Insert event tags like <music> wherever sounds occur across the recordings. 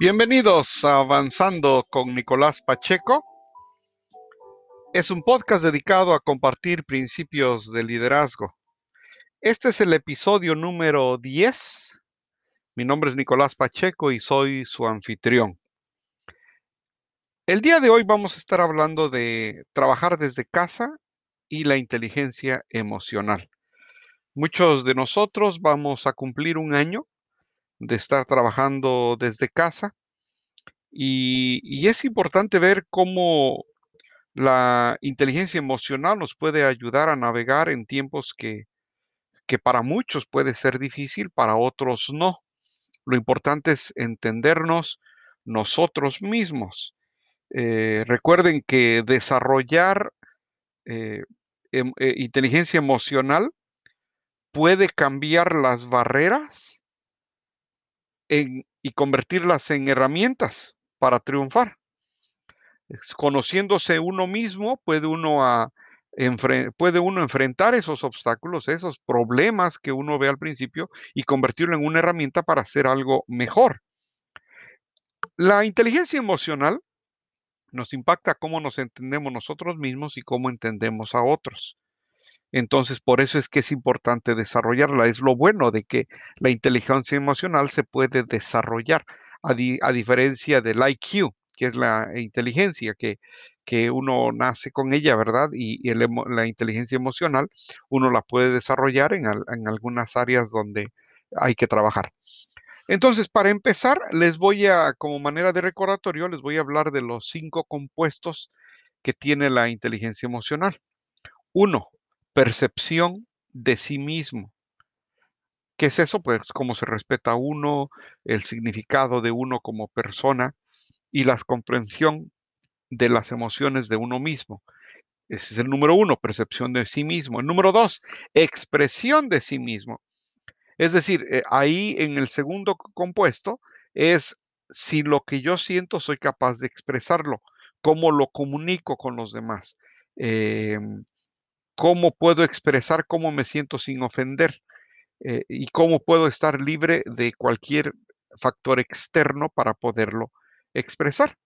Bienvenidos a Avanzando con Nicolás Pacheco. Es un podcast dedicado a compartir principios de liderazgo. Este es el episodio número 10. Mi nombre es Nicolás Pacheco y soy su anfitrión. El día de hoy vamos a estar hablando de trabajar desde casa y la inteligencia emocional. Muchos de nosotros vamos a cumplir un año de estar trabajando desde casa y, es importante ver cómo la inteligencia emocional nos puede ayudar a navegar en tiempos que, que para muchos puede ser difícil, para otros no. Lo importante es entendernos nosotros mismos. Eh, recuerden que desarrollar eh, em, eh, inteligencia emocional puede cambiar las barreras y convertirlas en herramientas para triunfar. Conociéndose uno mismo, puede uno, puede uno enfrentar esos obstáculos, esos problemas que uno ve al principio y convertirlo en una herramienta para hacer algo mejor. La inteligencia emocional nos impacta cómo nos entendemos nosotros mismos y cómo entendemos a otros. Entonces, por eso es que es importante desarrollarla. Es lo bueno de que la inteligencia emocional se puede desarrollar, a, diferencia del IQ, que es la inteligencia que, que uno nace con ella, ¿verdad? Y, la inteligencia emocional uno la puede desarrollar en, en algunas áreas donde hay que trabajar. Entonces, para empezar, les voy a, como manera de recordatorio, les voy a hablar de los cinco compuestos que tiene la inteligencia emocional. Uno, percepción de sí mismo. ¿Qué es eso? Pues cómo se respeta a uno, el significado de uno como persona y la comprensión de las emociones de uno mismo. Ese es el número uno, percepción de sí mismo. El número dos, expresión de sí mismo. Es decir, eh, ahí en el segundo compuesto es si lo que yo siento soy capaz de expresarlo, cómo lo comunico con los demás. Em, cómo puedo expresar cómo me siento sin ofender eh, y cómo puedo estar libre de cualquier factor externo para poderlo expresar.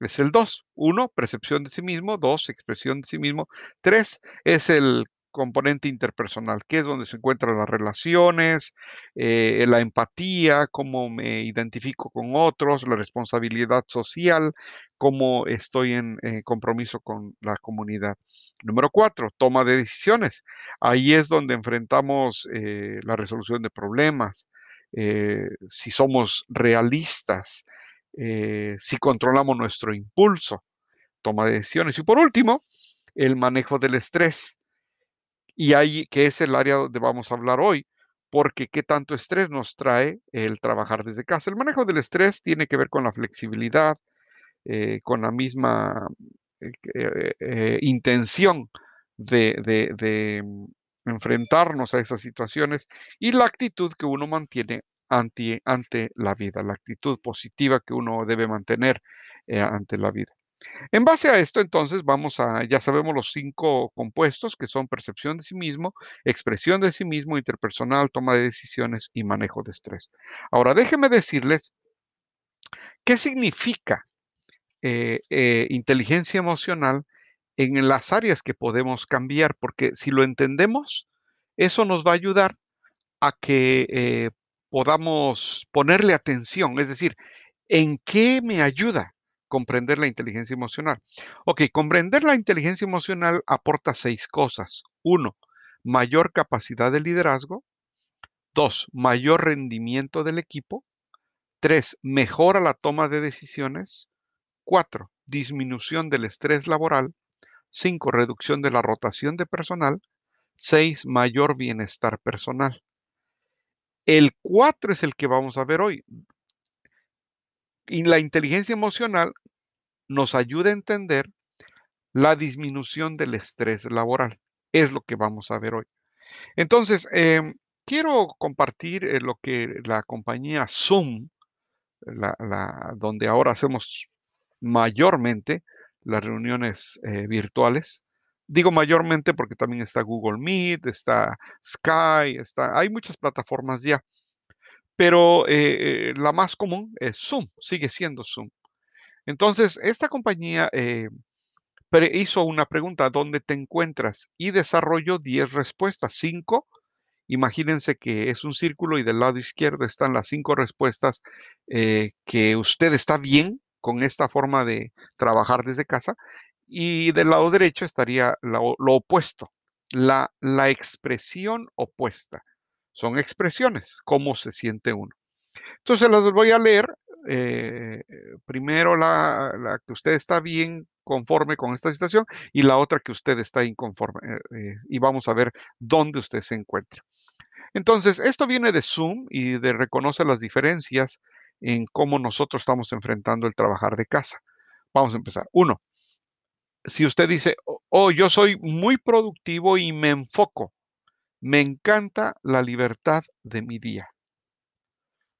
Es el dos. Uno, percepción de sí mismo. Dos, expresión de sí mismo. Tres, es el componente interpersonal, que es donde se encuentran las relaciones, eh, la empatía, cómo me identifico con otros, la responsabilidad social, cómo estoy en eh, compromiso con la comunidad. Número cuatro, toma de decisiones. Ahí es donde enfrentamos eh, la resolución de problemas, si somos realistas, si controlamos nuestro impulso, toma de decisiones. Y por último, el manejo del estrés y ahí, que es el área donde vamos a hablar hoy, porque qué tanto estrés nos trae el trabajar desde casa. El manejo del estrés tiene que ver con la flexibilidad, eh, con la misma eh, eh, intención de, enfrentarnos a esas situaciones y la actitud que uno mantiene ante la vida, la actitud positiva que uno debe mantener ante la vida. En base a esto, entonces, vamos a, ya sabemos los cinco compuestos que son percepción de sí mismo, expresión de sí mismo, interpersonal, toma de decisiones y manejo de estrés. Ahora, déjenme decirles qué significa eh, eh, inteligencia emocional en las áreas que podemos cambiar, porque si lo entendemos, eso nos va a ayudar a que eh, podamos ponerle atención, es decir, ¿en qué me ayuda? Comprender la inteligencia emocional. Ok, comprender la inteligencia emocional aporta seis cosas. Uno, mayor capacidad de liderazgo. Dos, mayor rendimiento del equipo. Tres, mejora la toma de decisiones. Cuatro, disminución del estrés laboral. Cinco, reducción de la rotación de personal. Seis, mayor bienestar personal. El cuatro es el que vamos a ver hoy. Y la inteligencia emocional nos ayuda a entender la disminución del estrés laboral. Es lo que vamos a ver hoy. Entonces, em, quiero compartir eh, lo que la compañía Zoom, donde ahora hacemos mayormente las reuniones eh, virtuales. Digo mayormente porque también está Google Meet, está Sky, está, hay muchas plataformas ya. Pero eh, eh, la más común es Zoom, sigue siendo Zoom. Entonces, esta compañía eh, hizo una pregunta, ¿dónde te encuentras? Y desarrolló 10 respuestas, 5. Imagínense que es un círculo y del lado izquierdo están las 5 respuestas que usted está bien con esta forma de trabajar desde casa y del lado derecho estaría lo, opuesto, la, la expresión opuesta. Son expresiones, cómo se siente uno. Entonces las voy a leer. Eh, primero la, que usted está bien conforme con esta situación y la otra que usted está inconforme. Eh, y vamos a ver dónde usted se encuentra. Entonces, esto viene de Zoom y de reconocer las diferencias en cómo nosotros estamos enfrentando el trabajar de casa. Vamos a empezar. Uno, si usted dice, oh, yo soy muy productivo y me enfoco, me encanta la libertad de mi día.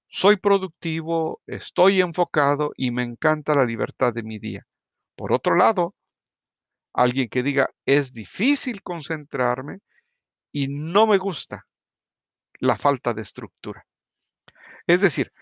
Soy productivo, estoy enfocado y me encanta la libertad de mi día. Por otro lado, alguien que diga, es difícil concentrarme y no me gusta la falta de estructura. Es decir,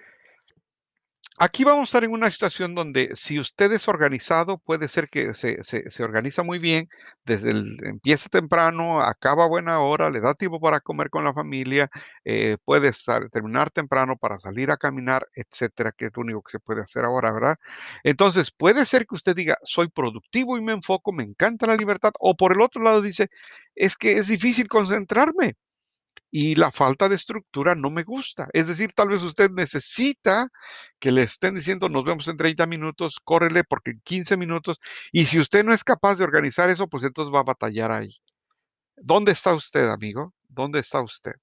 Aquí vamos a estar en una situación donde si usted es organizado, puede ser que se, se, organiza muy bien, desde el, empieza temprano, acaba buena hora, le da tiempo para comer con la familia, eh, puede terminar temprano para salir a caminar, etcétera, que es lo único que se puede hacer ahora, ¿verdad? Entonces, puede ser que usted diga, soy productivo y me enfoco, me encanta la libertad, o por el otro lado dice, es que es difícil concentrarme y la falta de estructura no me gusta. Es decir, tal vez usted necesita que le estén diciendo nos vemos en 30 minutos, córrele porque en 15 minutos, y si usted no es capaz de organizar eso, pues entonces va a batallar ahí. ¿Dónde está usted, amigo? ¿Dónde está usted?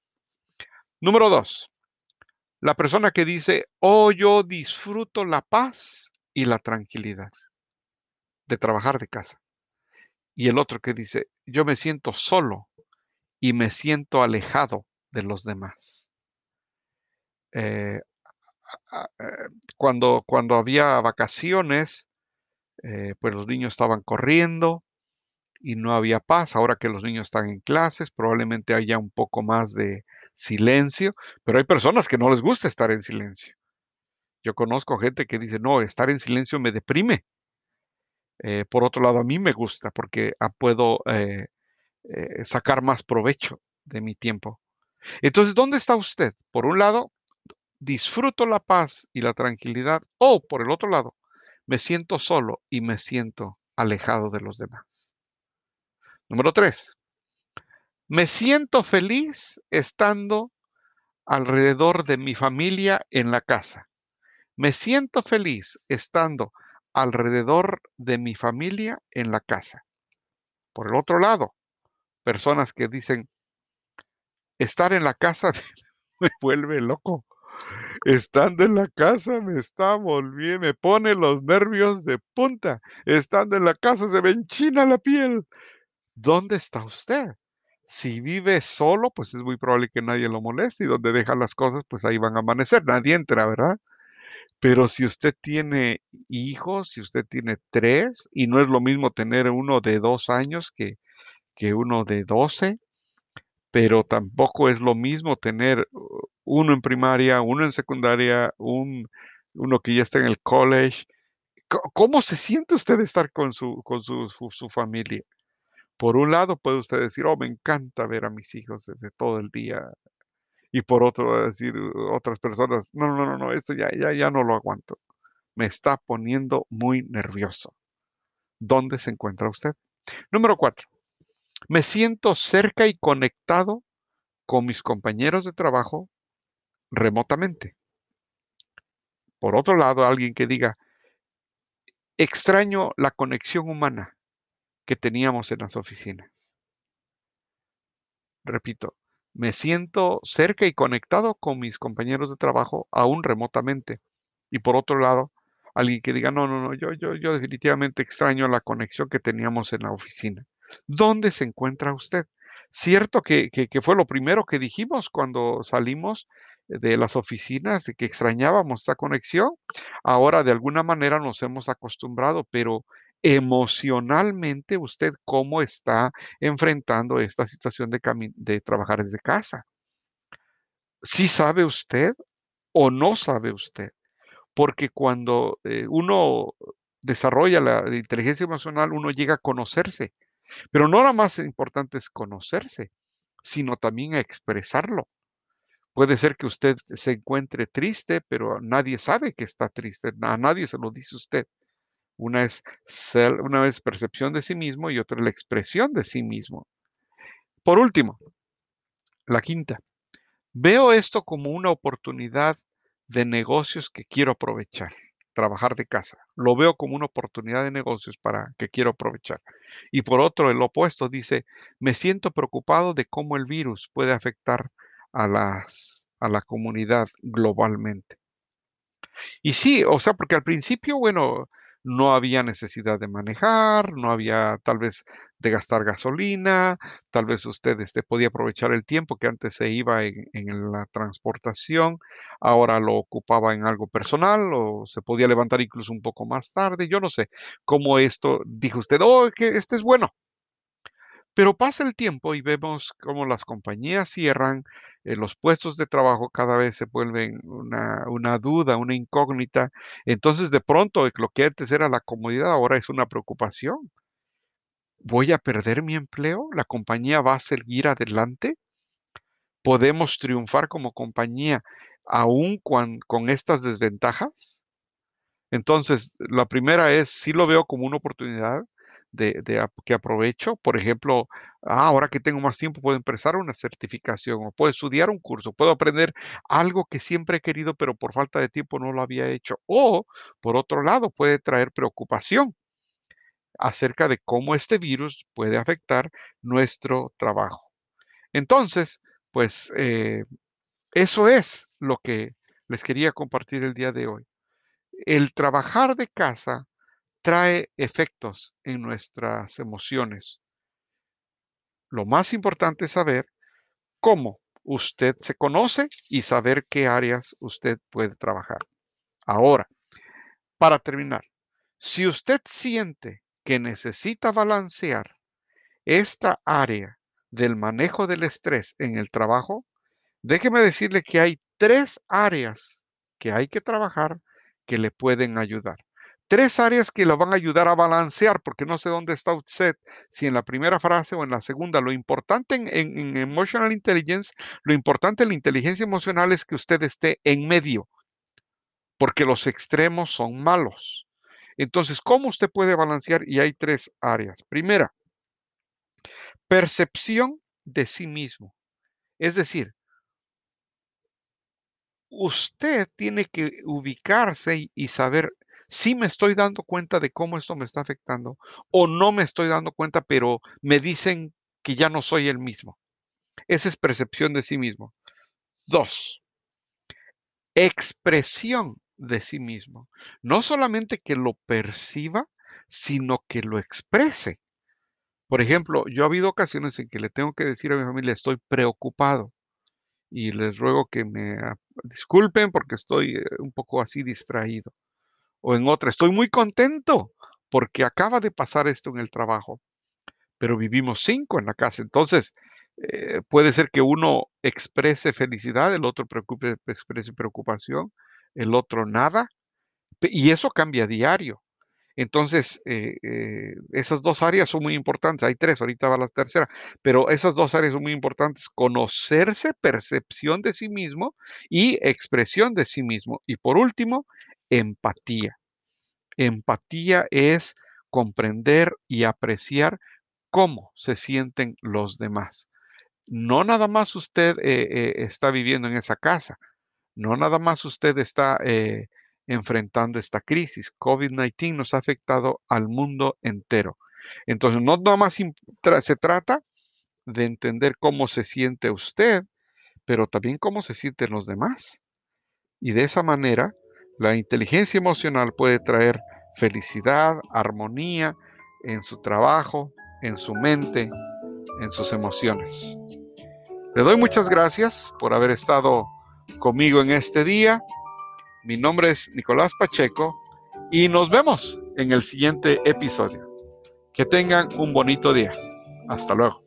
Número dos, la persona que dice, oh, yo disfruto la paz y la tranquilidad de trabajar de casa. Y el otro que dice, yo me siento solo y me siento alejado de los demás. Eh, eh, cuando, cuando había vacaciones, eh, pues los niños estaban corriendo y no había paz. Ahora que los niños están en clases, probablemente haya un poco más de silencio, pero hay personas que no les gusta estar en silencio. Yo conozco gente que dice, no, estar en silencio me deprime. por otro lado, a mí me gusta porque ah, puedo sacar más provecho de mi tiempo. Entonces, ¿dónde está usted? Por un lado, disfruto la paz y la tranquilidad, o por el otro lado, me siento solo y me siento alejado de los demás. Número tres, me siento feliz estando alrededor de mi familia en la casa. Me siento feliz estando alrededor de mi familia en la casa. Por el otro lado, personas que dicen, estar en la casa <laughs> me vuelve loco. Estando en la casa me está volviendo, me pone los nervios de punta. Estando en la casa se me enchina la piel. ¿Dónde está usted? Si vive solo, pues es muy probable que nadie lo moleste y donde deja las cosas, pues ahí van a amanecer. Nadie entra, ¿verdad? Pero si usted tiene hijos, si usted tiene tres, y no es lo mismo tener uno de dos años que, que uno de 12, pero tampoco es lo mismo tener uno en primaria, uno en secundaria, un, uno que ya está en el college. ¿Cómo se siente usted estar con su, con su, su, familia? Por un lado puede usted decir, oh, me encanta ver a mis hijos desde todo el día. Y por otro decir otras personas, no, no, no, no, eso ya, ya, ya no lo aguanto. Me está poniendo muy nervioso. ¿Dónde se encuentra usted? Número cuatro, me siento cerca y conectado con mis compañeros de trabajo remotamente. Por otro lado, alguien que diga, extraño la conexión humana que teníamos en las oficinas. Repito, me siento cerca y conectado con mis compañeros de trabajo aún remotamente. Y por otro lado, alguien que diga, no, no, no, yo, yo, yo definitivamente extraño la conexión que teníamos en la oficina. ¿Dónde se encuentra usted? Cierto que, fue lo primero que dijimos cuando salimos de las oficinas, de que extrañábamos esta conexión. Ahora de alguna manera nos hemos acostumbrado, pero emocionalmente usted cómo está enfrentando esta situación de, de trabajar desde casa. ¿Sí sabe usted o no sabe usted? Porque cuando eh, uno desarrolla la inteligencia emocional, uno llega a conocerse. Pero no nada más importante es conocerse, sino también expresarlo. Puede ser que usted se encuentre triste, pero nadie sabe que está triste, a nadie se lo dice usted. Una es, una es percepción de sí mismo y otra es la expresión de sí mismo. Por último, la quinta, veo esto como una oportunidad de negocios que quiero aprovechar, trabajar de casa. Lo veo como una oportunidad de negocios para que quiero aprovechar. Y por otro, el opuesto dice, me siento preocupado de cómo el virus puede afectar a, las, a la comunidad globalmente. Y sí, o sea, porque al principio, bueno, no había necesidad de manejar, no había tal vez de gastar gasolina, tal vez usted este, podía aprovechar el tiempo que antes se iba en, en, la transportación, ahora lo ocupaba en algo personal o se podía levantar incluso un poco más tarde, yo no sé cómo esto, dijo usted, oh, que este es bueno. Pero pasa el tiempo y vemos cómo las compañías cierran, eh, los puestos de trabajo cada vez se vuelven una, duda, una incógnita. Entonces, de pronto, lo que antes era la comodidad ahora es una preocupación. ¿Voy a perder mi empleo? ¿La compañía va a seguir adelante? ¿Podemos triunfar como compañía aún con, con estas desventajas? Entonces, la primera es, sí lo veo como una oportunidad, de, que aprovecho. Por ejemplo, ah, ahora que tengo más tiempo, puedo empezar una certificación o puedo estudiar un curso, puedo aprender algo que siempre he querido, pero por falta de tiempo no lo había hecho. O, por otro lado, puede traer preocupación acerca de cómo este virus puede afectar nuestro trabajo. Entonces, pues eh, eso es lo que les quería compartir el día de hoy. El trabajar de casa trae efectos en nuestras emociones. Lo más importante es saber cómo usted se conoce y saber qué áreas usted puede trabajar. Ahora, para terminar, si usted siente que necesita balancear esta área del manejo del estrés en el trabajo, déjeme decirle que hay tres áreas que hay que trabajar que le pueden ayudar tres áreas que lo van a ayudar a balancear, porque no sé dónde está usted, si en la primera frase o en la segunda. Lo importante en, Emotional Intelligence, lo importante en la inteligencia emocional es que usted esté en medio, porque los extremos son malos. Entonces, ¿cómo usted puede balancear? Y hay tres áreas. Primera, percepción de sí mismo. Es decir, usted tiene que ubicarse y saber sí me estoy dando cuenta de cómo esto me está afectando o no me estoy dando cuenta, pero me dicen que ya no soy el mismo. Esa es percepción de sí mismo. Dos, expresión de sí mismo. No solamente que lo perciba, sino que lo exprese. Por ejemplo, yo ha habido ocasiones en que le tengo que decir a mi familia, estoy preocupado y les ruego que me disculpen porque estoy eh, un poco así distraído o en otra, estoy muy contento porque acaba de pasar esto en el trabajo, pero vivimos cinco en la casa. Entonces, eh, puede ser que uno exprese felicidad, el otro preocupe, exprese preocupación, el otro nada, y eso cambia a diario. Entonces, eh, eh, esas dos áreas son muy importantes. Hay tres, ahorita va la tercera, pero esas dos áreas son muy importantes. Conocerse, percepción de sí mismo y expresión de sí mismo. Y por último, empatía. Empatía es comprender y apreciar cómo se sienten los demás. No nada más usted eh, eh, está viviendo en esa casa, no nada más usted está eh, enfrentando esta crisis. COVID-19 nos ha afectado al mundo entero. Entonces, no nada más se trata de entender cómo se siente usted, pero también cómo se sienten los demás. Y de esa manera la inteligencia emocional puede traer felicidad, armonía en su trabajo, en su mente, en sus emociones. Le doy muchas gracias por haber estado conmigo en este día. Mi nombre es Nicolás Pacheco y nos vemos en el siguiente episodio. Que tengan un bonito día. Hasta luego.